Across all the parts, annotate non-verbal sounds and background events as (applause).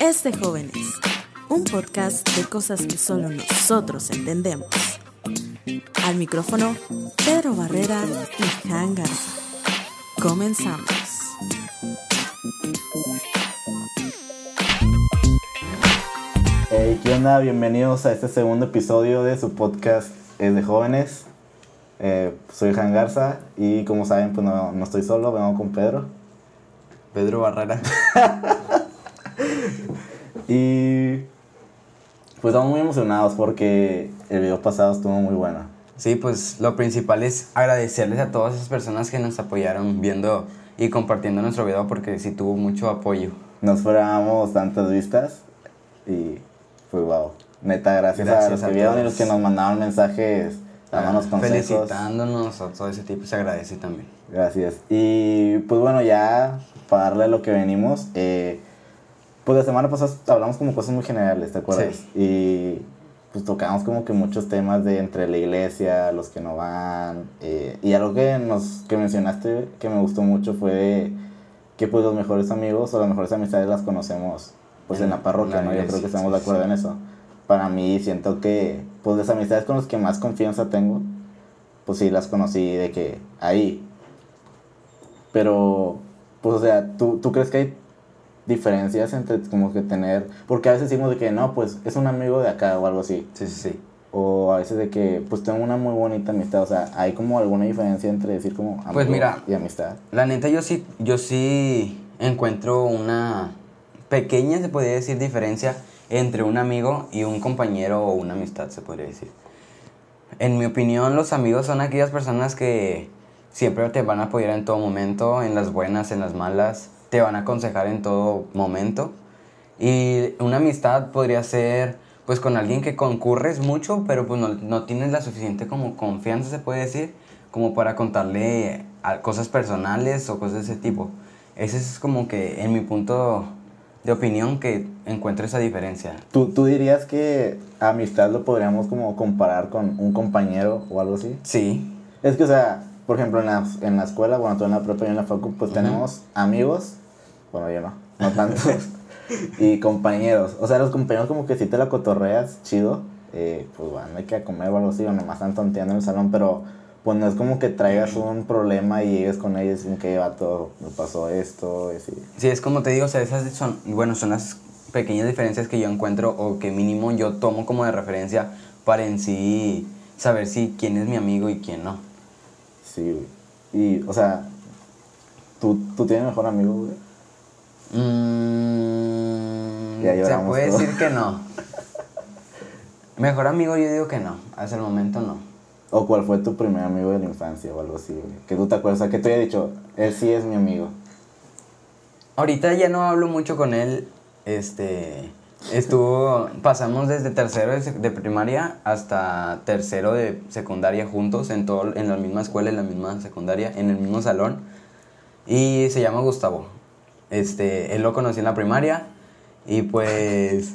Es de jóvenes, un podcast de cosas que solo nosotros entendemos. Al micrófono, Pedro Barrera y Han Garza. Comenzamos. Hey, ¿qué onda? Bienvenidos a este segundo episodio de su podcast Es de Jóvenes. Eh, soy Han Garza y como saben, pues no, no estoy solo, vengo con Pedro. Pedro Barrera. (laughs) Y pues estamos muy emocionados porque el video pasado estuvo muy bueno. Sí, pues lo principal es agradecerles a todas esas personas que nos apoyaron viendo y compartiendo nuestro video porque sí tuvo mucho apoyo. No esperábamos tantas vistas y pues wow. Neta, gracias, a los que vieron y los que nos mandaron mensajes, dándonos consejos. Felicitándonos a todo ese tipo, se agradece también. Gracias. Y pues bueno, ya para darle lo que venimos, eh, pues la semana pasada hablamos como cosas muy generales, ¿te acuerdas? Sí. Y pues tocamos como que muchos temas de entre la iglesia, los que no van. eh, y algo que, nos, que mencionaste que me gustó mucho fue que pues los mejores amigos o las mejores amistades las conocemos pues en, En la parroquia, la ¿no? Yo creo que estamos de acuerdo en eso. Para mí siento que pues las amistades con las que más confianza tengo, pues sí las conocí de que ahí, pero, pues, o sea, ¿tú, ¿tú crees que hay diferencias entre como que tener... Porque a veces decimos de que no, pues, es un amigo de acá o algo así. Sí, sí, sí. O a veces de que, pues, tengo una muy bonita amistad. O sea, ¿hay como alguna diferencia entre decir como amigo Pues mira. y amistad? La neta yo sí, yo sí encuentro una pequeña, se podría decir, diferencia entre un amigo y un compañero o una amistad, se podría decir. En mi opinión, los amigos son aquellas personas que siempre te van a apoyar en todo momento, en las buenas, en las malas, te van a aconsejar en todo momento. Y una amistad podría ser pues con alguien que concurres mucho, pero pues no, no tienes la suficiente como confianza, se puede decir, como para contarle cosas personales o cosas de ese tipo. Ese es como que en mi punto de opinión que encuentro esa diferencia. ¿Tú, ¿Tú dirías que amistad lo podríamos como comparar con un compañero o algo así? Sí, Es que, o sea, por ejemplo, en la, en la escuela, bueno, tú en la prepa y en la facu, pues tenemos amigos, bueno, yo no, no tantos, (laughs) y compañeros. O sea, los compañeros como que si te la cotorreas, chido, eh, pues bueno, hay que comer o algo así, o nomás están tonteando en el salón, pero pues no es como que traigas un problema y llegues con ellos y que vato, me pasó esto, y así. sí, es como te digo, o sea, esas son, bueno, son las pequeñas diferencias que yo encuentro o que mínimo yo tomo como de referencia para en sí saber si quién es mi amigo y quién no. Sí, güey. Y, o sea, ¿tú, tú tienes mejor amigo, güey? Mm, se puede decir que no. (laughs) Mejor amigo yo digo que no, hasta el momento no. ¿O cuál fue tu primer amigo de la infancia o algo así? Que tú te acuerdas, que te haya dicho, él sí es mi amigo. Ahorita ya no hablo mucho con él. Este. Estuvo. Pasamos desde tercero de, primaria hasta tercero de secundaria juntos, en, todo, en la misma escuela, en la misma secundaria, en el mismo salón. Y se llama Gustavo. Este, él lo conocí en la primaria. Y pues.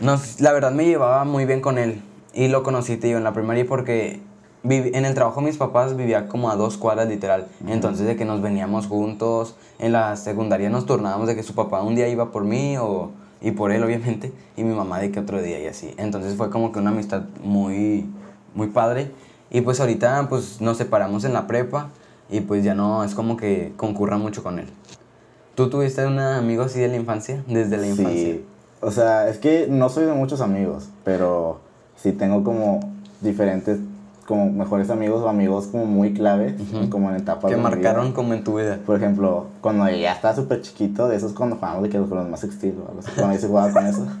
Nos, la verdad me llevaba muy bien con él. Y lo conocí, digo, en la primaria porque en el trabajo de mis papás vivía como a dos cuadras literal. Entonces de que nos veníamos juntos. En la secundaria nos turnábamos de que su papá un día iba por mí o, y por él obviamente. Y mi mamá de que otro día y así. Entonces fue como que una amistad muy, muy padre. Y pues ahorita pues nos separamos en la prepa. Y pues ya no es como que concurra mucho con él. ¿Tú tuviste un amigo así de la infancia? Desde la infancia. Sí. O sea, es que no soy de muchos amigos, pero sí tengo como diferentes, como mejores amigos o amigos como muy clave, Ujú. como en etapas Que de mi vida. marcaron como en tu vida. Por ejemplo, cuando ya estaba súper chiquito, de esos cuando jugábamos de que con los más así, cuando yo se jugaba con eso. (laughs)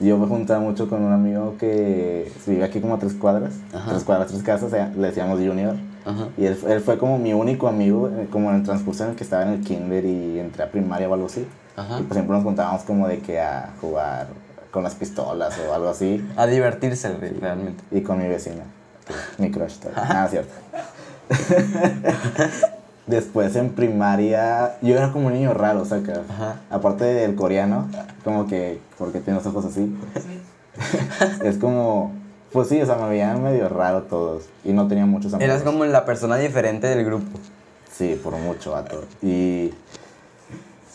Yo me juntaba mucho con un amigo que vive aquí como a tres cuadras, Ajá. tres cuadras, tres casas, sea, le decíamos Junior. Ajá. Y él, él fue como mi único amigo, eh, como en el transcurso en el que estaba en el kinder y entré a primaria o algo así. Ajá. Y pues siempre nos juntábamos como de que a jugar con las pistolas o algo así. A divertirse re- realmente. Y con mi vecina, que es mi crush todavía. Ah, cierto. (laughs) Después en primaria, yo era como un niño raro, o sea, que aparte del coreano, como que, porque tiene los ojos así, (laughs) es como, Pues sí, o sea, me veían medio raro todos. Y no tenía muchos amigos. Eras como la persona diferente del grupo. Sí, por mucho, vato. Y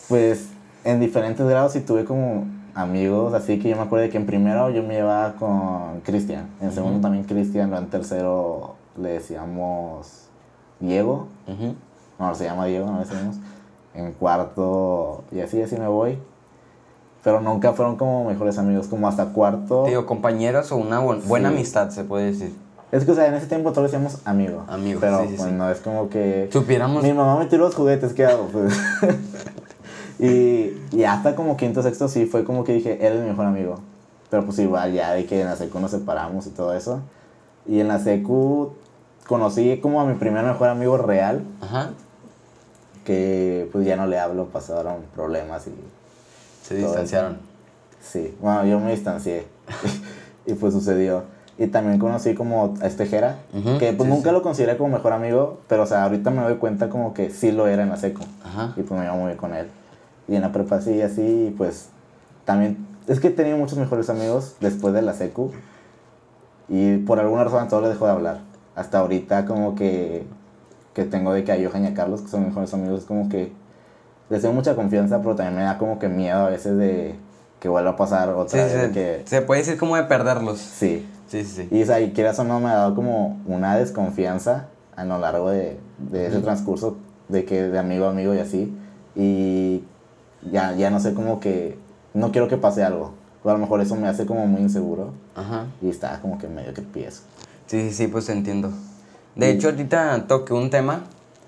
pues en diferentes grados sí tuve como amigos, así que yo me acuerdo de que en primero yo me llevaba con Cristian, en segundo también Cristian, en tercero le decíamos Diego, Ujú. no, se llama Diego, no le decimos, en cuarto y así, así me voy, pero nunca fueron como mejores amigos, como hasta cuarto, Digo, compañeros o una bu- buena Sí. amistad, se puede decir. es que o sea, en ese tiempo todos decíamos amigos, Amigos, pero sí, sí, pues sí. no es como que... Supiéramos. Mi mamá me tiró los juguetes, ¿qué hago? Pues, (laughs) y, y hasta como quinto, sexto sí fue como que dije, él es mi mejor amigo. Pero pues igual ya de que en la secu nos separamos y todo eso. Y en la secu conocí como a mi primer mejor amigo real, Ajá. que pues ya no le hablo, pasaron problemas y Se distanciaron. sí. Bueno, yo me distancié (laughs) y pues sucedió. Y también conocí como a este Jera, Ujú, que pues sí, nunca sí. lo consideré como mejor amigo, pero o sea, ahorita me doy cuenta como que sí lo era en la secu. Ajá. Y pues me iba muy bien con él. Y en la prepa sí, así, pues también... Es que he tenido muchos mejores amigos después de la secu. Y por alguna razón a todos les dejo de hablar. Hasta ahorita como que, que tengo de que a Johan y a Carlos, que son mejores amigos, es como que les tengo mucha confianza, pero también me da como que miedo a veces de que vuelva a pasar Sí, otra vez. de se, que, se puede decir como de perderlos. sí. Sí, sí, sí. Y o quieras o no, me ha dado como una desconfianza a lo largo de, de ese transcurso de que de amigo a amigo y así. Y ya, ya no sé como que no quiero que pase algo. O a lo mejor eso me hace como muy inseguro Ajá. y está como que medio que empiezo. Sí, sí, sí, pues entiendo. De hecho, ahorita toqué un tema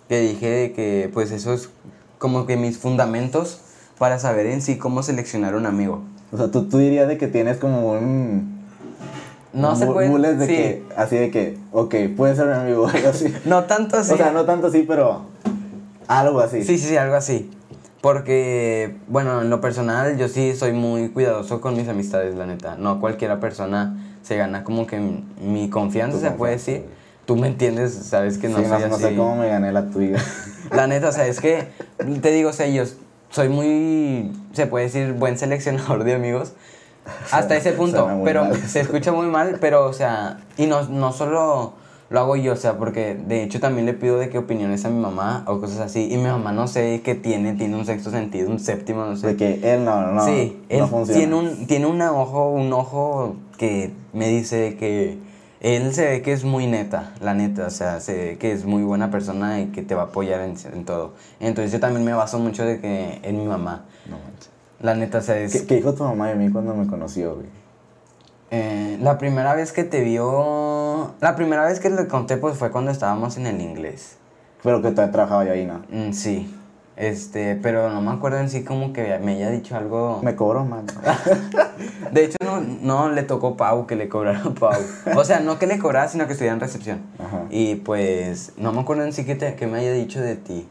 que dije de que, pues, eso es como que mis fundamentos para saber en sí cómo seleccionar un amigo. O sea, tú, tú dirías de que tienes como un... No se puede. de sí. que, así de que, ok, puede ser mi amigo, (laughs) algo así. No tanto así. O sea, no tanto así, pero algo así. Sí, sí, sí, algo así. Porque, bueno, en lo personal, yo sí soy muy cuidadoso con mis amistades, la neta. No cualquiera persona se gana como que mi, mi confianza, se puede decir. Tú me entiendes, sabes que no Sí, soy no, no así. sé cómo me gané la tuya. (laughs) La neta, o sea, es que, te digo, o sea, yo soy muy, se puede decir, buen seleccionador de amigos. Hasta ese (laughs) punto, pero mal. se escucha muy mal, pero, o sea, y no, no solo lo hago yo, o sea, porque de hecho también le pido de qué opiniones a mi mamá o cosas así, y mi mamá no sé qué tiene, tiene un sexto sentido, un séptimo, no sé. De que él no, no, sí, no él funciona. tiene un, tiene un ojo, un ojo que me dice que él se ve que es muy neta, la neta, o sea, se ve que es muy buena persona y que te va a apoyar en, en todo. Entonces yo también me baso mucho de que en mi mamá. No manches. La neta, o sea, es... ¿Qué, qué dijo tu mamá de mí cuando me conoció, güey? Eh, la primera vez que te vio... La primera vez que le conté pues fue cuando estábamos en el inglés. Pero que todavía trabajaba ahí, ¿no? Mm, sí. Este, pero no me acuerdo en sí como que me haya dicho algo... Me cobró, man. (laughs) De hecho, no, no le tocó Pau que le cobrara a Pau. O sea, no que le cobrara, sino que estuviera en recepción. Ajá. Y pues, no me acuerdo en sí que, te- que me haya dicho de ti.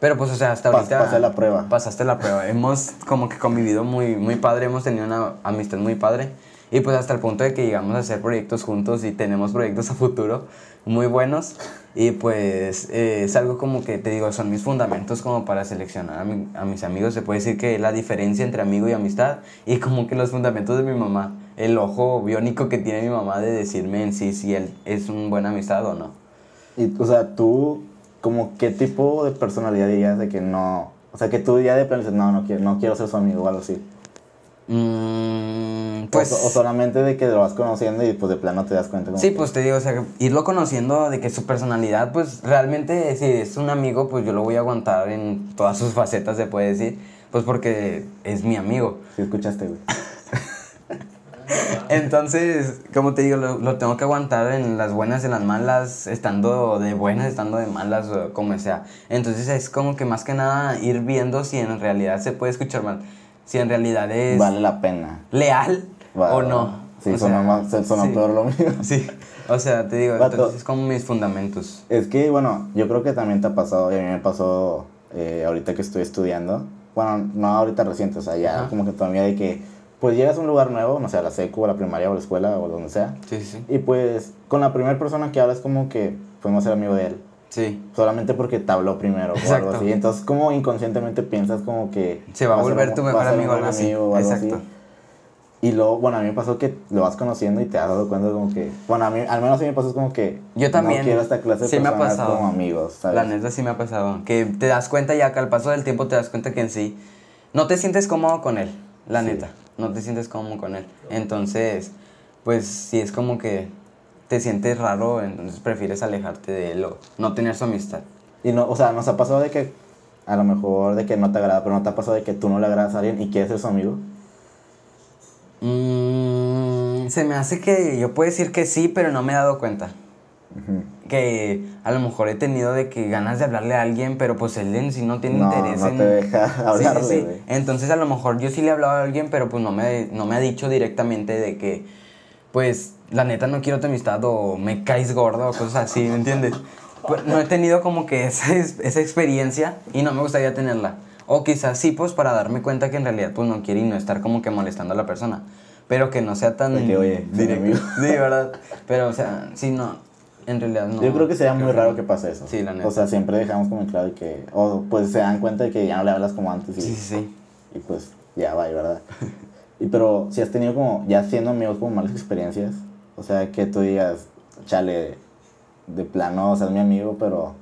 Pero pues, o sea, hasta ahorita. pasé la prueba. Pasaste la prueba. Hemos como que convivido muy, muy padre, hemos tenido una amistad muy padre. Y pues hasta el punto de que llegamos a hacer proyectos juntos y tenemos proyectos a futuro muy buenos. Y pues eh, es algo como que te digo, son mis fundamentos como para seleccionar a, mi- a mis amigos. Se puede decir que la diferencia entre amigo y amistad y como que los fundamentos de mi mamá. El ojo biónico que tiene mi mamá de decirme en sí si él es una buena amistad o no. Y, o sea, tú, como, ¿qué tipo de personalidad dirías de que no... O sea, que tú ya de plano dices, no, no quiero, no quiero ser su amigo o algo así. Mm, Pues, o, o solamente de que lo vas conociendo y pues de plano te das cuenta. Sí, que- pues te digo, o sea, irlo conociendo de que su personalidad, pues realmente si es un amigo, pues yo lo voy a aguantar en todas sus facetas, se puede decir, pues porque es mi amigo. Sí, escuchaste, güey. (laughs) Entonces, como te digo, lo, lo tengo que aguantar en las buenas, en las malas, estando de buenas, estando de malas, como sea. Entonces es como que más que nada ir viendo si en realidad se puede escuchar mal, si en realidad es Vale la pena. leal o no. Sí, O sonó, sea, más, sí. peor lo mío. (laughs) Sí, o sea, te digo, entonces es como mis fundamentos. Es que, bueno, yo creo que también te ha pasado, y a mí me pasó eh, ahorita que estoy estudiando. Bueno, no ahorita reciente, o sea, ya Ajá. como que todavía de que, pues llegas a un lugar nuevo, no sé, a la secu, a la primaria o a la escuela o donde sea. Sí, sí, sí. Y pues con la primera persona que hablas como que podemos ser amigo de él. Sí, Solamente porque te habló primero o algo Exacto. así. Entonces como inconscientemente piensas como que... Se va a volver tu mejor amigo, algo así. amigo o algo así. Exacto. Y luego, bueno, a mí me pasó que lo vas conociendo y te has dado cuenta como que, bueno, a mí, al menos a mí me pasó como que Yo también. no quiero esta clase de sí me ha personas pasado. como amigos, ¿sabes? La neta sí me ha pasado. Que te das cuenta ya que al paso del tiempo te das cuenta que en sí no te sientes cómodo con él. La Sí. neta. No te sientes cómodo con él. Entonces, pues sí es como que te sientes raro, entonces prefieres alejarte de él o no tener su amistad. Y no, o sea, nos ha pasado de que, a lo mejor de que no te agrada, pero no te ha pasado de que tú no le agradas a alguien y quieres ser su amigo. Mm, se me hace que yo puedo decir que sí, pero no me he dado cuenta. Que a lo mejor he tenido de que ganas de hablarle a alguien, pero pues él en sí no tiene No, interés no en... te deja Sí, sí, hablarle, sí. Entonces a lo mejor yo sí le he hablado a alguien, pero pues no me, no me ha dicho directamente de que, pues, la neta no quiero tu amistad o me caes gordo o cosas así, ¿me entiendes? Pues, no he tenido como que esa, es- esa experiencia y no me gustaría tenerla. O quizás sí, pues, para darme cuenta que en realidad pues no quiere y no estar como que molestando a la persona. Pero que no sea tan De que, oye, directo. (laughs) Sí, ¿verdad? Pero, o sea, sí, no. En realidad no. Yo creo que sería muy raro que pase eso. Sí, la neta. O sea, siempre dejamos como claro de que, o pues se dan cuenta de que ya no le hablas como antes y, Sí, sí, sí. y pues ya va, ¿verdad? (laughs) y pero si has tenido como, ya siendo amigos, como malas experiencias, o sea, que tú digas, chale, de plano, o sea, es mi amigo, pero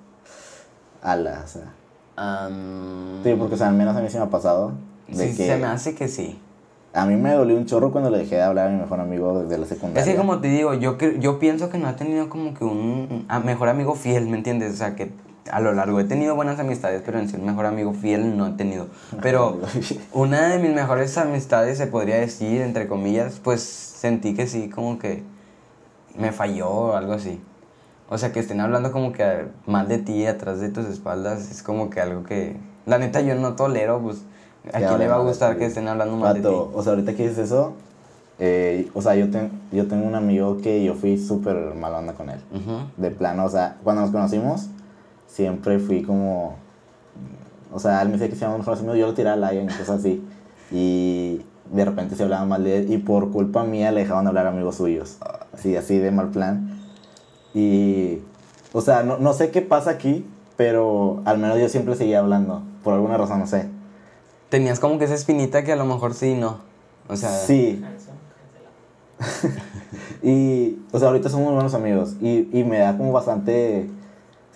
ala, o sea. Am, Sí, porque o sea, al menos a mí sí me ha pasado. De sí, que se me hace que sí. A mí me dolió un chorro cuando le dejé de hablar a mi mejor amigo desde la secundaria. Es que como te digo, yo, yo pienso que no he tenido como que un mejor amigo fiel, ¿me entiendes? O sea, que a lo largo he tenido buenas amistades, pero en un mejor amigo fiel no he tenido. Pero (laughs) una de mis mejores amistades, se podría decir, entre comillas, pues sentí que sí, como que me falló o algo así. O sea, que estén hablando como que mal de ti, atrás de tus espaldas, es como que algo que, la neta, yo no tolero, pues, ¿a quién le va a gustar que estén hablando mal de ti? O sea, ahorita que dices eso, eh, o sea, yo, ten- yo tengo un amigo que yo fui súper mala onda con él. De plano, o sea, cuando nos conocimos, siempre fui como. O sea, él me decía que se llama mejores amigos, yo lo tiraba al aire y cosas así. Y de repente se hablaban mal de él, y por culpa mía le dejaban de hablar a amigos suyos. Así, así de mal plan. Y. O sea, no, no sé qué pasa aquí, pero al menos yo siempre seguía hablando. Por alguna razón, no sé. Tenías como que esa espinita que a lo mejor sí, no. O sea, Sí. (laughs) y, o sea, ahorita somos buenos amigos. Y, y me da como bastante.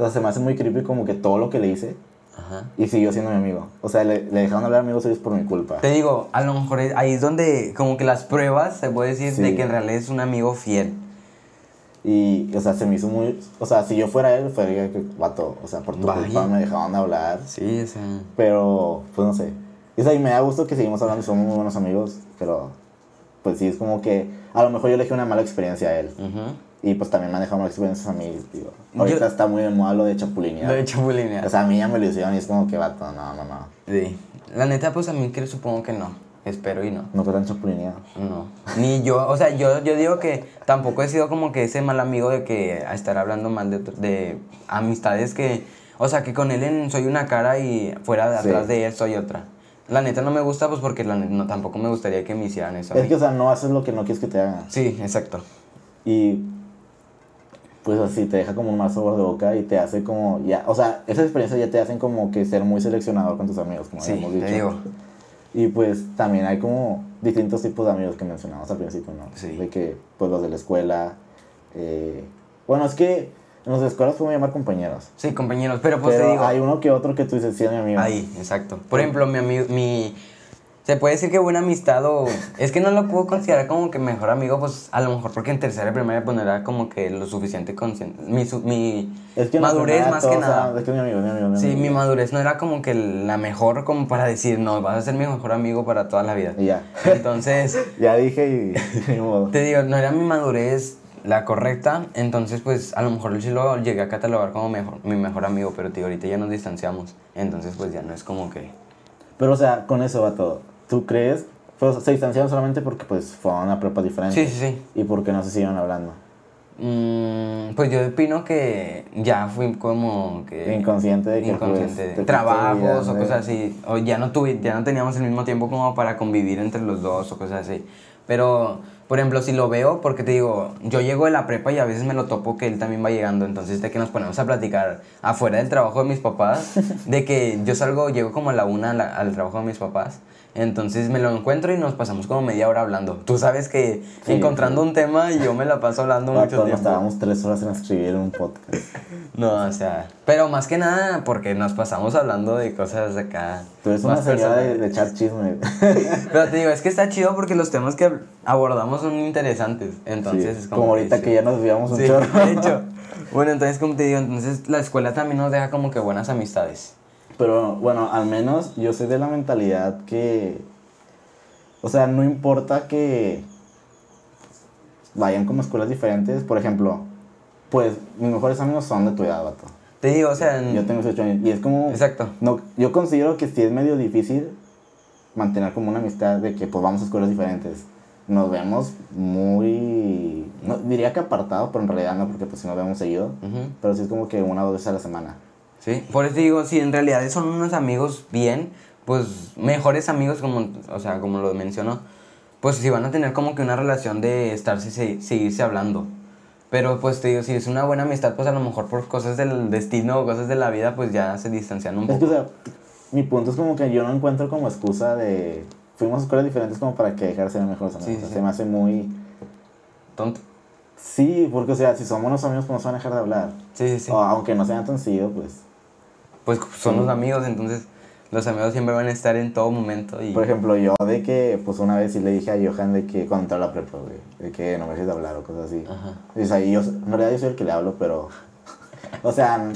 O sea, se me hace muy creepy como que todo lo que le hice. Ajá. Y siguió siendo mi amigo. O sea, le, le dejaron hablar amigos suyos por mi culpa. Te digo, a lo mejor ahí es donde como que las pruebas se puede decir de Sí. que en realidad es un amigo fiel. Y, o sea, se me hizo muy. O sea, si yo fuera él, fuera que, vato. O sea, por tu Vaya. culpa me dejaron de hablar. Sí, o sea. Pero, pues no sé. Y, o sea, y me da gusto que seguimos hablando somos muy buenos amigos. Pero, pues sí, es como que. A lo mejor yo le dejé una mala experiencia a él. ujú. Y pues también me han dejado malas experiencias a mí. Digo. Ahorita está muy de moda lo de chapulinear. Lo de chapulinear. O sea, a mí ya me lo hicieron y es como que, vato, no, no, no. Sí. La neta, pues a mí creo, supongo que no. Espero y no. No fue tan chapulineado. No. Ni yo, o sea, yo, yo digo que tampoco he sido como que ese mal amigo de que a estar hablando mal de, otro- de amistades que, o sea, que con él en- soy una cara y fuera de Sí. atrás de él soy otra. La neta no me gusta, pues porque la neta, no, tampoco me gustaría que me hicieran eso. Es que, o sea, no haces lo que no quieres que te hagan. Sí, exacto. Y pues así te deja como un mal sabor de boca y te hace como ya, o sea, esas experiencias ya te hacen como que ser muy seleccionador con tus amigos, como Sí, hemos te dicho. digo. Y pues también hay como distintos tipos de amigos que mencionamos al principio, ¿no? Sí. De que, pues los de la escuela. eh, bueno, es que en las escuelas podemos llamar compañeros. Sí, compañeros, pero pues pero te digo. hay uno que otro que tú dices, sí, mi amigo. Ahí, exacto. Por ejemplo, mi amigo, mi... Se puede decir que buena amistad o... Es que no lo puedo considerar como que mejor amigo, pues a lo mejor porque en tercera y primaria pues no era como que lo suficiente consciente. Mi, su- mi Es que madurez más que nada. saben, Es que mi amigo, mi amigo. mi Sí, amigo". mi madurez no era como que la mejor como para decir, no, vas a ser mi mejor amigo para toda la vida. Y ya. Entonces, (laughs) ya dije y (laughs) modo. te digo, no era mi madurez la correcta, entonces pues a lo mejor sí lo llegué a catalogar como mejor, mi mejor amigo, pero digo, ahorita ya nos distanciamos, entonces pues ya no es como que... Pero, o sea, con eso va todo. ¿Tú crees? Pues se distanciaron solamente porque pues fue una prepa diferente. Sí, sí, sí. Y porque no se siguieron hablando. Mm, pues yo opino que ya fui como que... Inconsciente de que inconsciente pues, de trabajos o cosas así. O ya no, tuve, ya no teníamos el mismo tiempo como para convivir entre los dos o cosas así. Pero, por ejemplo, si lo veo, porque te digo, yo llego de la prepa y a veces me lo topo que él también va llegando. Entonces, de que nos ponemos a platicar afuera del trabajo de mis papás, de que yo salgo, llego como a la una a la- al trabajo de mis papás. Entonces me lo encuentro y nos pasamos como media hora hablando. Tú sabes que Sí, encontrando sí. un tema y yo me la paso hablando mucho nos tiempo. tardábamos tres horas en escribir un podcast. (laughs) No, o sea, pero más que nada porque nos pasamos hablando de cosas acá. Tú eres una más señora de, echar chisme. (laughs) Pero te digo, es que está chido porque los temas que abordamos son interesantes. Entonces Sí, es como, como. ahorita que ya nos desviamos un Sí, chorro. de hecho. (laughs) Bueno, entonces como te digo, entonces la escuela también nos deja como que buenas amistades. Pero bueno, al menos yo soy de la mentalidad que. O sea, no importa que vayan como a escuelas diferentes. Por ejemplo, pues mis mejores amigos son de tu edad, vato. Te digo, o sea, en- Yo tengo 18 años. Y es como. Exacto. No, yo considero que sí es medio difícil mantener como una amistad de que pues vamos a escuelas diferentes. Nos vemos muy. No, diría que apartado, pero en realidad no, porque pues si nos vemos seguido. Pero sí es como que una o dos veces a la semana. Sí, por eso digo, si en realidad son unos amigos bien, pues mejores amigos, como, o sea, como lo mencionó, pues si van a tener como que una relación de estarse, se- seguirse hablando. Pero pues te digo, si es una buena amistad, pues a lo mejor por cosas del destino o cosas de la vida, pues ya se distancian un Es que, o poco. sea, mi punto es como que yo no encuentro como excusa de. Fuimos a escuelas diferentes como para que dejar de ser mejores amigos. Sí, O sea, sí. Se me hace muy. Tonto. Sí, porque, o sea, si somos buenos amigos, pues no se van a dejar de hablar. Sí, sí, sí. O, aunque no sean tan seguido, pues. Pues son los amigos, entonces los amigos siempre van a estar en todo momento y... Por ejemplo, yo de que, pues una vez sí le dije a Johan de que cuando entró a la prepa, güey, de que no me dejes de hablar o cosas así. Ajá. Y, o sea, yo, en realidad yo soy el que le hablo, pero. O sea.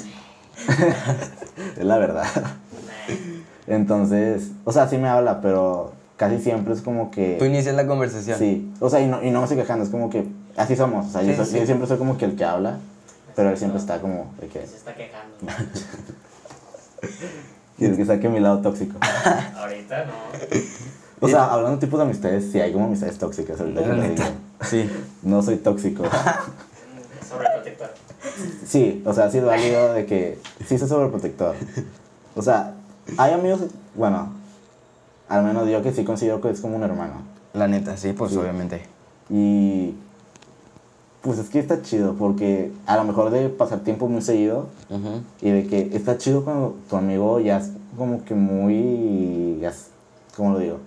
(laughs) es la verdad. Entonces, o sea, sí me habla, pero casi siempre es como que. Tú inicias la conversación. Sí, o sea, y no, y no me estoy quejando, es como que así somos. O sea, yo, Sí, soy- sí. yo siempre soy como que el que habla, pero él siempre está como de que. Se está quejando. (laughs) Quieres que saque mi lado tóxico. Ahorita no. O sea, hablando de tipos de amistades, sí hay como amistades tóxicas, ahorita que La lo neta. digo. Sí. No soy tóxico. (laughs) Sobreprotector. Sí, o sea, sí válido de que sí soy sobreprotector. O sea, hay amigos, bueno, al menos yo que sí considero que es como un hermano. La neta, sí, pues Sí. obviamente. Y pues es que está chido porque a lo mejor de pasar tiempo muy seguido Ujú. y de que está chido cuando tu amigo ya es como que muy, ya es- ¿cómo lo digo?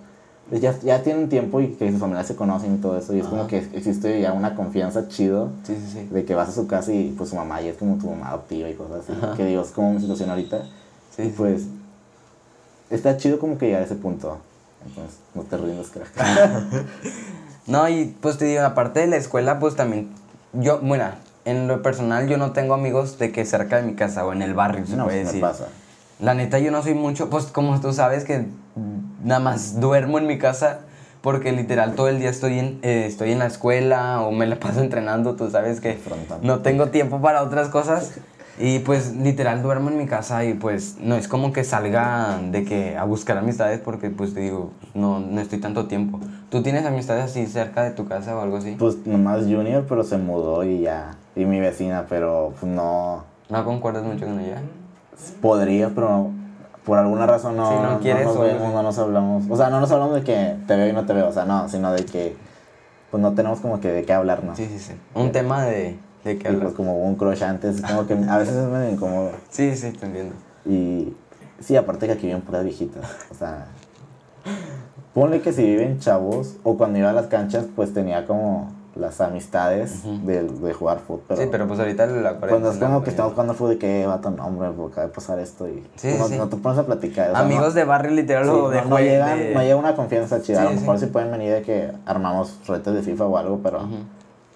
Ya, ya tienen tiempo y que sus familias se conocen y todo eso y es como que existe ya una confianza chido Sí, sí, sí. de que vas a su casa y pues su mamá ya es como tu mamá adoptiva y cosas así. Que digo, es como mi situación ahorita. Sí, y pues está chido como que llegar a ese punto. Entonces, no te rindas, crack. (laughs) No, y pues te digo, aparte de la escuela, pues también, yo, bueno, en lo personal yo no tengo amigos de que cerca de mi casa o en el barrio, se no, puede decir. pasa. La neta yo no soy mucho, pues como tú sabes que nada más duermo en mi casa porque literal todo el día estoy en, eh, estoy en la escuela o me la paso (laughs) entrenando, tú sabes que no tengo tiempo para otras cosas y pues literal duermo en mi casa y pues no es como que salga de que a buscar amistades porque pues te digo, no, no estoy tanto tiempo. ¿Tú tienes amistades así cerca de tu casa o algo así? Pues nomás Junior, pero se mudó y ya. Y mi vecina, pero pues no. ¿No concuerdas mucho con ella? Podría, pero por alguna razón no, Sí, no quieres nos o algo vemos, así. no nos hablamos. O sea, no nos hablamos de que te veo y no te veo, o sea, no, sino de que pues no tenemos como que de qué hablarnos. Sí, sí, sí. Un tema de, que Y pues como un crush antes, como que a veces es medio incómodo. (laughs) Sí, sí, te entiendo. Y sí, aparte que aquí viven puras viejitas. O sea, ponle que si viven chavos o cuando iba a las canchas, pues tenía como las amistades de, de jugar fútbol. Pero sí, pero pues ahorita la cuando es como que estamos jugando fútbol, de que vato, no, hombre, acaba de pasar esto y Sí, no, sí. no te pones a platicar. o sea, Amigos no- de barrio literal sí, o de no, no jue- llega, de- no llega una confianza chida. a lo mejor sí. pueden venir de que armamos retos de FIFA o algo, pero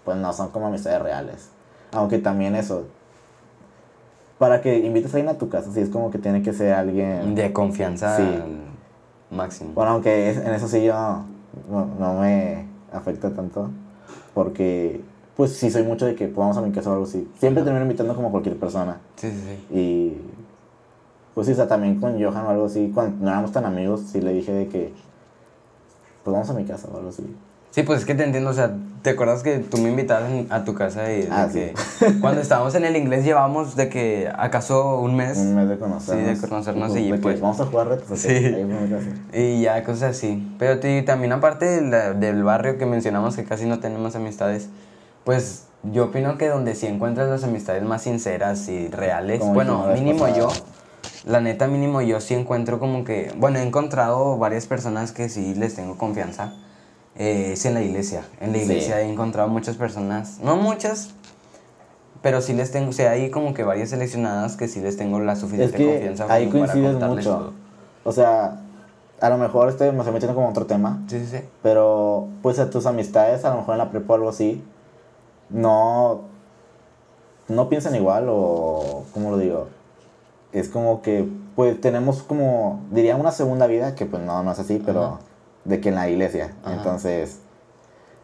pues no son como amistades reales. Aunque también eso, para que invites a alguien a tu casa, sí es como que tiene que ser alguien... de confianza Sí. máximo. Bueno, aunque es- en eso sí yo no, no me afecta tanto, porque pues sí soy mucho de que vamos a mi casa o algo así. Siempre termino invitando como cualquier persona. Sí, sí, sí. Y pues sí, o sea, también con Johan o algo así, cuando no éramos tan amigos, sí le dije de que pues vamos a mi casa o algo así. Sí, pues es que te entiendo, o sea, ¿te acuerdas que tú me invitabas a tu casa y de Ah, que cuando estábamos en el inglés llevábamos de que acaso un mes Un mes de conocernos. Sí, de conocernos pues, y, de pues- vamos a jugar retos. Sí. ahí y ya cosas así. Pero también aparte de la- del barrio que mencionamos que casi no tenemos amistades, pues yo opino que donde sí encuentras las amistades más sinceras y reales, Como bueno, mínimo yo, la neta mínimo yo sí encuentro como que, bueno, he encontrado varias personas que sí les tengo confianza. Eh, es en la iglesia. En la Sí. iglesia he encontrado muchas personas, no muchas, pero sí les tengo, o sea, hay como que varias seleccionadas que sí les tengo la Es suficiente que confianza. ahí como para contarles mucho. todo. O sea, a lo mejor estoy, me estoy metiendo como otro tema, Sí, sí, sí. pero pues a tus amistades, a lo mejor en la prepa o algo así, no, no piensan igual o, ¿cómo lo digo? Es como que, pues tenemos como, diría una segunda vida, que pues no, no es así, pero Ajá. De que en la iglesia. Ajá. Entonces,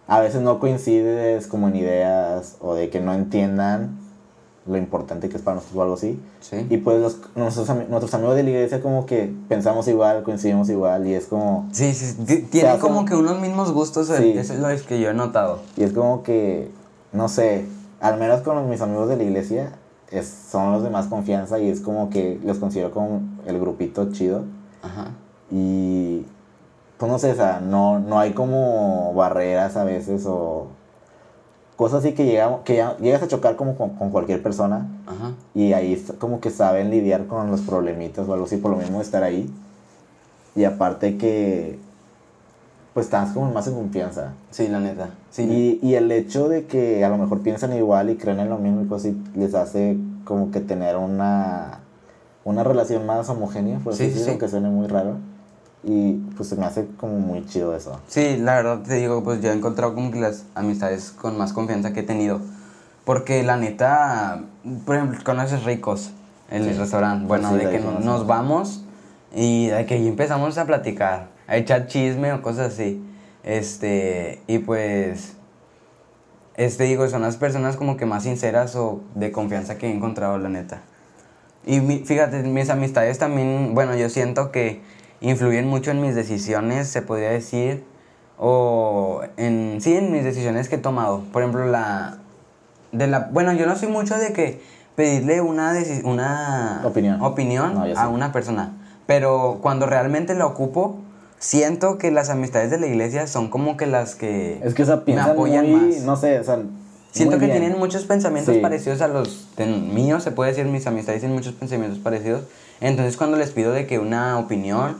a veces no coincides como en ideas o de que no entiendan lo importante que es para nosotros o algo así. Sí. Y pues los, nuestros, nuestros amigos de la iglesia como que pensamos igual, coincidimos igual y es como... Sí, sí, ti- tienen como que unos mismos gustos, eh, Sí. eso es lo que yo he notado. Y es como que, no sé, al menos con mis amigos de la iglesia es, son los de más confianza y es como que los considero como el grupito chido. Ajá. Y pues no sé, o sea, no, no hay como barreras a veces o cosas así que, llegamos, que ya- llegas a chocar como con, con cualquier persona Ajá. y ahí como que saben lidiar con los problemitas o algo así, por lo mismo de estar ahí. Y aparte que pues estás como más en confianza. Sí, la neta. Sí. Y, y el hecho de que a lo mejor piensan igual y creen en lo mismo y cosas así, les hace como que tener una, una relación más homogénea, por así sí, decirlo, sí. que suene muy raro. Y pues se me hace como muy chido eso. Sí, la verdad te digo, pues yo he encontrado como que las amistades con más confianza que he tenido. Porque la neta, por ejemplo, conoces Ricos, el Sí. restaurante. Bueno, Sí, de de que ahí no- conozco. nos vamos y de que empezamos a platicar, a echar chisme o cosas así. Este, y pues, este digo, son las personas como que más sinceras o de confianza que he encontrado, la neta. Y mi- fíjate, mis amistades también, bueno, yo siento que influyen mucho en mis decisiones, se podría decir, o en, sí, en mis decisiones que he tomado. Por ejemplo, la, de la, bueno, yo no soy mucho de que pedirle una, una Opinión. opinión No, a una persona, pero cuando realmente la ocupo, siento que las amistades de la iglesia son como que las que Es que, o sea, me apoyan muy, más. no sé, o sea, Siento que bien. tienen muchos pensamientos Sí. parecidos a los míos, se puede decir, mis amistades tienen muchos pensamientos parecidos. Entonces cuando les pido de que una opinión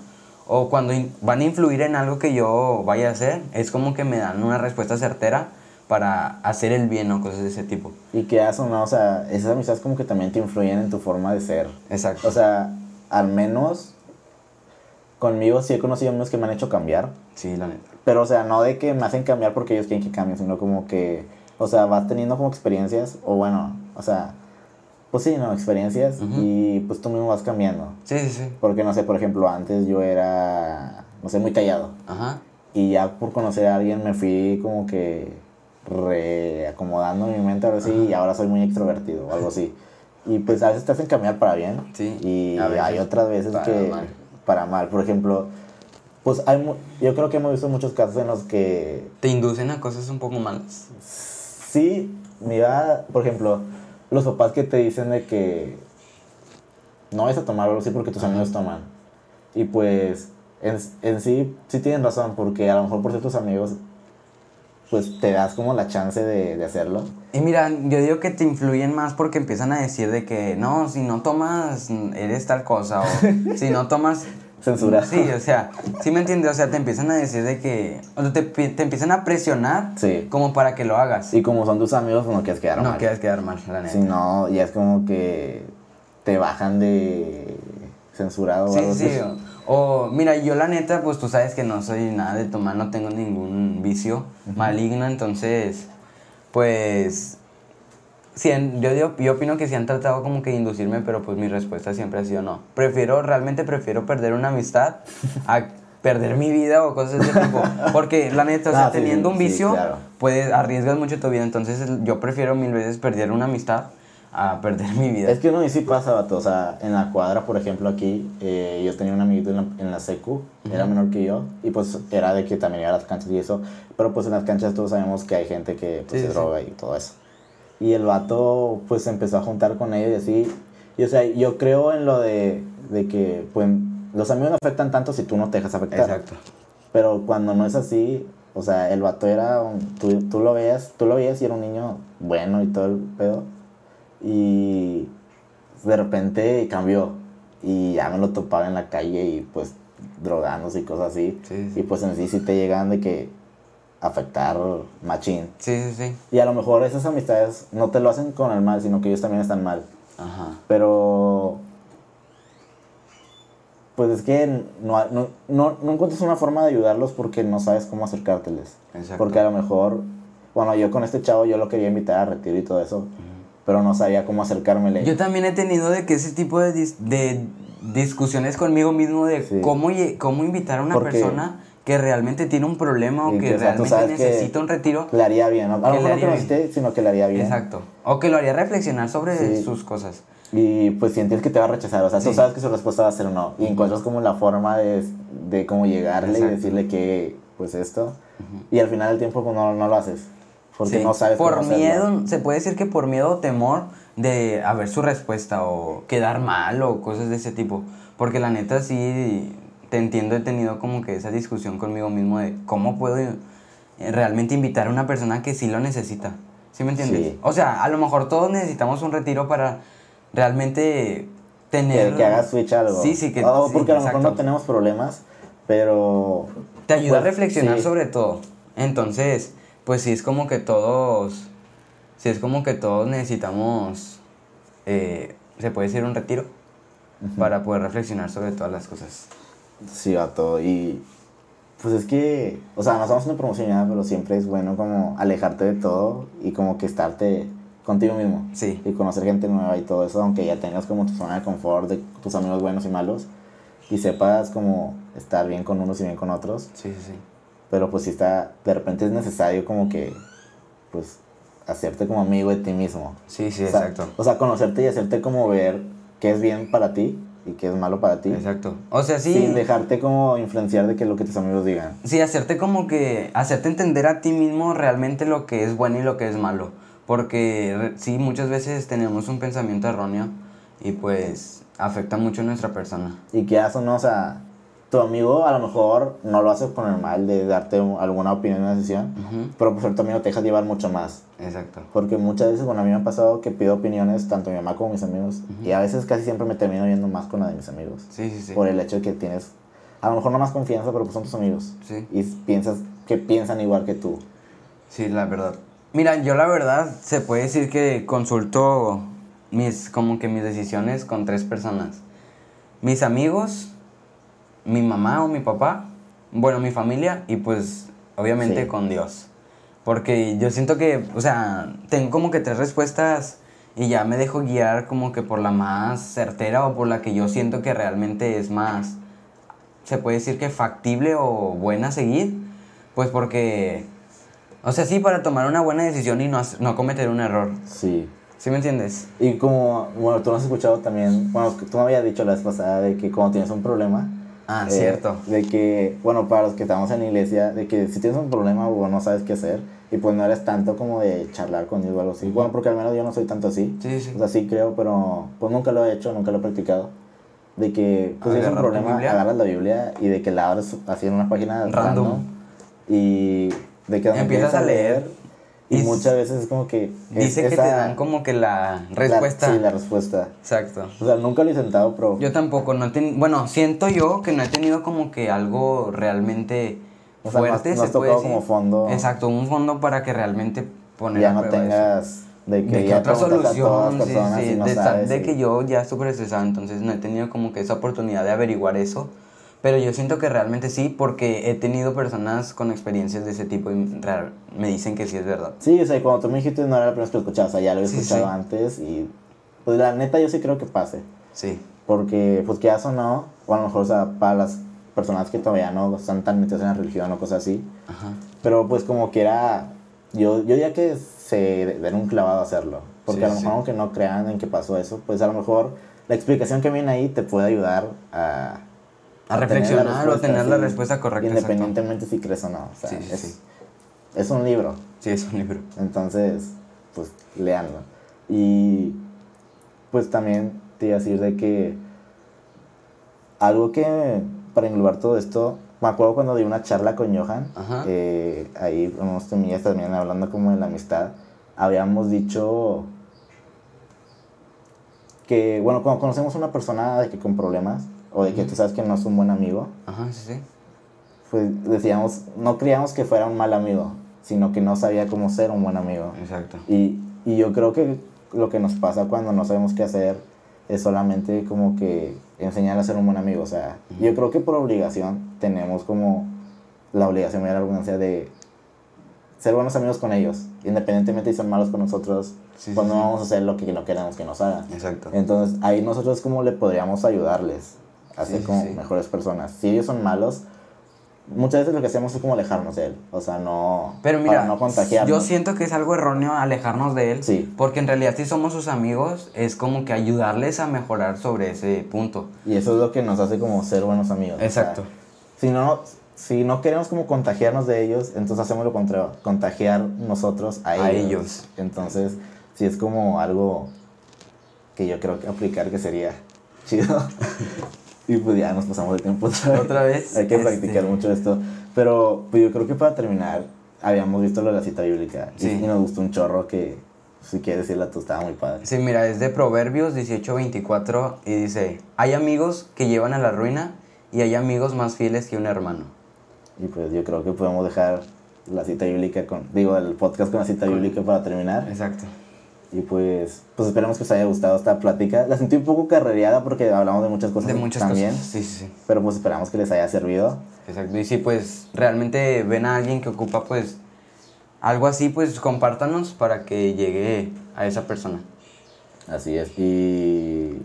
o cuando van a influir en algo que yo vaya a hacer, es como que me dan una respuesta certera para hacer el bien o cosas de ese tipo. Y que o no, o sea, esas amistades como que también te influyen en tu forma de ser. Exacto. O sea, al menos conmigo sí he conocido amigos que me han hecho cambiar. sí, la neta. Pero, o sea, no de que me hacen cambiar porque ellos quieren que cambie, sino como que, o sea, vas teniendo como experiencias, o bueno, o sea, pues sí, ¿no? Experiencias y pues tú mismo vas cambiando. Sí, sí, sí. Porque, no sé, por ejemplo, antes yo era, no sé, muy callado. Ajá. Y ya por conocer a alguien me fui como que reacomodando mi mente ahora sí y ahora soy muy extrovertido o algo así. Y pues a veces te hacen cambiar para bien Sí, y hay otras veces para que mal. para mal. Por ejemplo, pues hay yo creo que hemos visto muchos casos en los que Te inducen a cosas un poco malas. sí, mira, por ejemplo, los papás que te dicen de que no vas a tomar algo así porque tus Ajá. amigos toman. Y pues en, en sí, sí tienen razón, porque a lo mejor por ser tus amigos, pues te das como la chance de, de hacerlo. Y mira, yo digo que te influyen más porque empiezan a decir de que no, si no tomas, eres tal cosa, o (laughs) si no tomas, Censura. Sí, o sea, sí me entiendes, o sea, te empiezan a decir de que, o sea, te, te empiezan a presionar Sí. como para que lo hagas. Y como son tus amigos, pues no quieres quedar no mal. quieres quedar mal, la neta. Si no, ya es como que te bajan de censurado o Sí, algo sí, así. o, o, mira, yo la neta, pues tú sabes que no soy nada de tomar, no tengo ningún vicio maligno, entonces, pues, sí, en- yo, digo- yo opino que sí han tratado como que de inducirme, pero pues mi respuesta siempre ha sido no. Prefiero, realmente prefiero perder una amistad a perder mi vida o cosas de ese tipo. (laughs) Porque la neta, o sea, Ah, sí, sí, teniendo un sí, vicio, claro. puedes, arriesgas mucho tu vida, entonces yo prefiero mil veces perder una amistad a perder mi vida. Es que no, y sí pasa, vato. O sea, en la cuadra, por ejemplo, aquí, eh, yo tenía un amiguito en la, en la secu, era menor que yo, y pues era de que también iba a las canchas y eso. Pero pues en las canchas todos sabemos que hay gente que pues, Sí, se sí, droga y todo eso. Y el vato, pues se empezó a juntar con ellos y así. Y o sea, yo creo en lo de, de que, pues, los amigos no afectan tanto si tú no te dejas afectar. Exacto. Pero cuando no es así, o sea, el vato era, un- tú, tú lo veías, tú lo veías y era un niño bueno y todo el pedo. Y de repente cambió. y ya me lo topaba en la calle y pues drogándose y cosas así. Sí, sí. Y pues en sí sí te llegan de que afectar machín. Sí, sí, sí. Y a lo mejor esas amistades no te lo hacen con el mal, sino que ellos también están mal. Ajá. Pero. Pues es que no, no, no, no encuentras una forma de ayudarlos porque no sabes cómo acercárteles. Exacto. Porque a lo mejor. Bueno, yo con este chavo yo lo quería invitar a retiro y todo eso. Pero no sabía cómo acercármele. Yo también he tenido de que ese tipo de, dis- de discusiones conmigo mismo de Sí. cómo, cómo invitar a una Porque- persona que realmente tiene un problema o que, tú realmente sabes que necesita un retiro. Le haría bien, ¿no? A lo mejor no que no esté, sino que le haría bien. Exacto. O que lo haría reflexionar sobre Sí. sus cosas. Y pues sientes que te va a rechazar, o sea, tú Sí. sabes que su respuesta va a ser no. Y encuentras como la forma de, de cómo llegarle Exacto. y decirle que, pues esto. Y al final del tiempo pues, no, no lo haces. Porque Sí. no sabes Por cómo hacerlo. miedo, se puede decir que por miedo o temor de a ver su respuesta o quedar mal o cosas de ese tipo. Porque la neta sí, te entiendo, he tenido como que esa discusión conmigo mismo de cómo puedo eh, realmente invitar a una persona que sí lo necesita. ¿Sí me entiendes? Sí. O sea, a lo mejor todos necesitamos un retiro para realmente tener... Que, que hagas switch algo. Sí, sí, que... O sí, porque a lo mejor no tenemos problemas, pero... Te ayuda a pues, reflexionar sí. sobre todo. Entonces, pues sí es como que todos, sí es como que todos necesitamos, eh, se puede decir un retiro para poder reflexionar sobre todas las cosas. Sí, vato. Y pues es que, o sea, no estamos haciendo promoción pero siempre es bueno como alejarte de todo y como que estarte contigo mismo. Sí. Y conocer gente nueva y todo eso, aunque ya tengas como tu zona de confort de tus amigos buenos y malos. Y sepas como estar bien con unos y bien con otros. Sí, sí, sí. Pero pues si está, de repente es necesario como que, pues, hacerte como amigo de ti mismo. Sí, sí, O sea, exacto. O sea, conocerte y hacerte como ver qué es bien para ti y qué es malo para ti. Exacto. O sea, sí, Sin dejarte como influenciar de que lo que tus amigos digan. sí, hacerte como que, hacerte entender a ti mismo realmente lo que es bueno y lo que es malo. Porque sí, muchas veces tenemos un pensamiento erróneo y pues afecta mucho a nuestra persona. Y que o no, o sea, tu amigo a lo mejor no lo hace con el mal de darte un- alguna opinión, una decisión, Ujú. pero por ser tu amigo te dejas llevar mucho más. Exacto. Porque muchas veces, bueno, a mí me ha pasado que pido opiniones, tanto mi mamá como mis amigos, y a veces casi siempre me termino yendo más con la de mis amigos. Sí, sí, sí. Por el hecho de que tienes, a lo mejor no más confianza, pero pues son tus amigos. Sí. Y piensas que piensan igual que tú. Sí, la verdad. Mira, yo la verdad se puede decir que consulto mis como que mis decisiones con tres personas. Mis amigos, mi mamá o mi papá, bueno, mi familia y pues obviamente Sí. con Dios. Porque yo siento que, o sea, tengo como que tres respuestas y ya me dejo guiar como que por la más certera o por la que yo siento que realmente es más, se puede decir que factible o buena seguir. Pues porque, o sea, sí, para tomar una buena decisión y no, no cometer un error. Sí. ¿Sí me entiendes? Y como, bueno, tú no has escuchado también, bueno, tú me habías dicho la vez pasada de que cuando tienes un problema, Ah, eh, cierto. De que, bueno, para los que estamos en la iglesia, de que si tienes un problema o no sabes qué hacer, y pues no eres tanto como de charlar con Dios o algo así. Bueno, porque al menos yo no soy tanto así. Sí, sí. O sea, sí creo, pero pues nunca lo he hecho, nunca lo he practicado. De que, pues si tienes un problema, agarras la Biblia y de que la abres así en una página Random. random. y de que Empiezas a leer. Y, Y muchas veces es como que... es Dice que esa- te dan como que la la- respuesta. sí, la respuesta. Exacto. O sea, nunca lo he intentado, pero... Yo tampoco, no ten- bueno, siento yo que no he tenido como que algo realmente O sea, fuerte, se puede tocado decir. como fondo. Exacto, un fondo para que realmente poner ya a no prueba eso. tengas de que de que ya otra solución, sí, sí, no de, sabes, de y- que yo ya súper estresado, entonces no he tenido como que esa oportunidad de averiguar eso, pero yo siento que realmente sí, porque he tenido personas con experiencias de ese tipo y me dicen que sí es verdad. Sí, o sea, cuando tú me dijiste no era la primera vez que lo escuchaba, o sea, ya lo había escuchado sí. antes y pues la neta yo sí creo que pase, Sí, porque pues que o no, o a lo mejor, o sea, para las personas que todavía no están tan metidas en la religión o cosas así, ajá. pero pues como que era, yo, yo diría que se den un clavado a hacerlo, porque Sí, a lo mejor aunque no crean en que pasó eso, pues a lo mejor la explicación que viene ahí te puede ayudar a... A reflexionar o tener la respuesta correcta, exacto. Independientemente si crees o no, o sea, Sí, sí, es, sí. es un libro. Sí, es un libro. Entonces, pues, leanlo. Y, pues, también te iba a decir de que algo que, para englobar todo esto, me acuerdo cuando di una charla con Johan, eh, ahí unos temillas también hablando como de la amistad, habíamos dicho que, bueno, cuando conocemos a una persona de que con problemas, o de que tú sabes que no es un buen amigo, Ajá, sí, sí. pues decíamos, no creíamos que fuera un mal amigo, sino que no sabía cómo ser un buen amigo. Exacto. Y, y yo creo que lo que nos pasa cuando no sabemos qué hacer es solamente como que enseñar a ser un buen amigo. O sea, yo creo que por obligación tenemos como la obligación, la arrogancia de ser buenos amigos con ellos. Independientemente si son malos con nosotros, Sí, pues sí, no sí. vamos a hacer lo que no queremos que nos hagan. Exacto. Entonces ahí nosotros como le podríamos ayudarles Sí, sí, como sí. mejores personas. Si ellos son malos, muchas veces lo que hacemos es como alejarnos de él. O sea, no... Pero mira, no contagiarnos. yo siento que es algo erróneo alejarnos de él. Sí. Porque en realidad si somos sus amigos, es como que ayudarles a mejorar sobre ese punto. Y eso es lo que nos hace como ser buenos amigos. o sea, Exacto. si no, si no queremos como contagiarnos de ellos, entonces hacemos lo contrario, contagiar nosotros a ellos. A ellos. Entonces, sí es como algo que yo creo que aplicar que sería (laughs) chido. Y pues ya nos pasamos de tiempo otra vez. Otra vez, Hay que este- practicar mucho esto. Pero pues yo creo que para terminar, habíamos visto lo de la cita bíblica. y- Sí. Y, nos gustó un chorro que, si quieres decirla tú, estaba muy padre. Sí, mira, es de Proverbios 18:24 y dice, hay amigos que llevan a la ruina y hay amigos más fieles que un hermano. Y pues yo creo que podemos dejar la cita bíblica con, digo, el podcast con la cita bíblica para terminar. Exacto. Y pues, pues esperemos que os haya gustado esta plática. La sentí un poco carrereada porque hablamos de muchas cosas De muchas también. cosas. Sí, sí, sí. Pero pues esperamos que les haya servido. Exacto. Y si pues realmente ven a alguien que ocupa pues algo así, pues compártanos para que llegue a esa persona. Así es. Y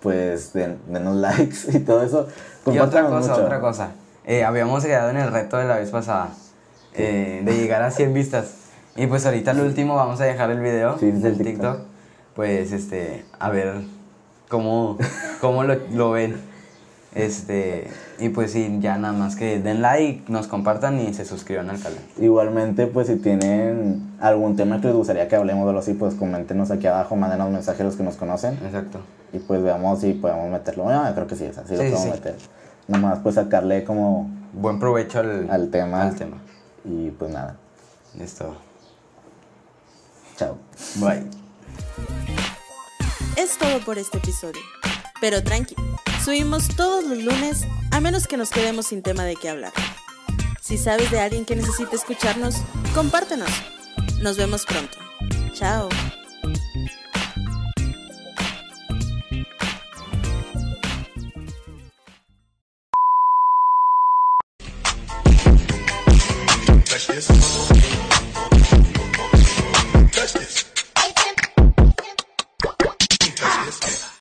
pues den- denos (laughs) likes y todo eso. Y otra cosa, mucho. otra cosa. Eh, habíamos quedado en el reto de la vez pasada eh, de llegar a 100 vistas. Y pues ahorita al último vamos a dejar el video Sí, es del TikTok. TikTok. Pues este, a ver cómo, cómo lo, lo ven. Este, y pues sí, ya nada más que den like, nos compartan y se suscriban al canal. Igualmente, pues si tienen algún tema que les gustaría que hablemos de algo así, pues coméntenos aquí abajo, mándenos mensajes a los que nos conocen. Exacto. Y pues veamos si podemos meterlo. Bueno, yo creo que sí, así Sí, lo podemos sí. meter. Nomás pues sacarle como Buen provecho al, al tema. al tema. Y pues nada. Listo. Chao. Bye. Es todo por este episodio. Pero tranqui, subimos todos los lunes a menos que nos quedemos sin tema de qué hablar. Si sabes de alguien que necesite escucharnos, compártenos. Nos vemos pronto. Chao. This.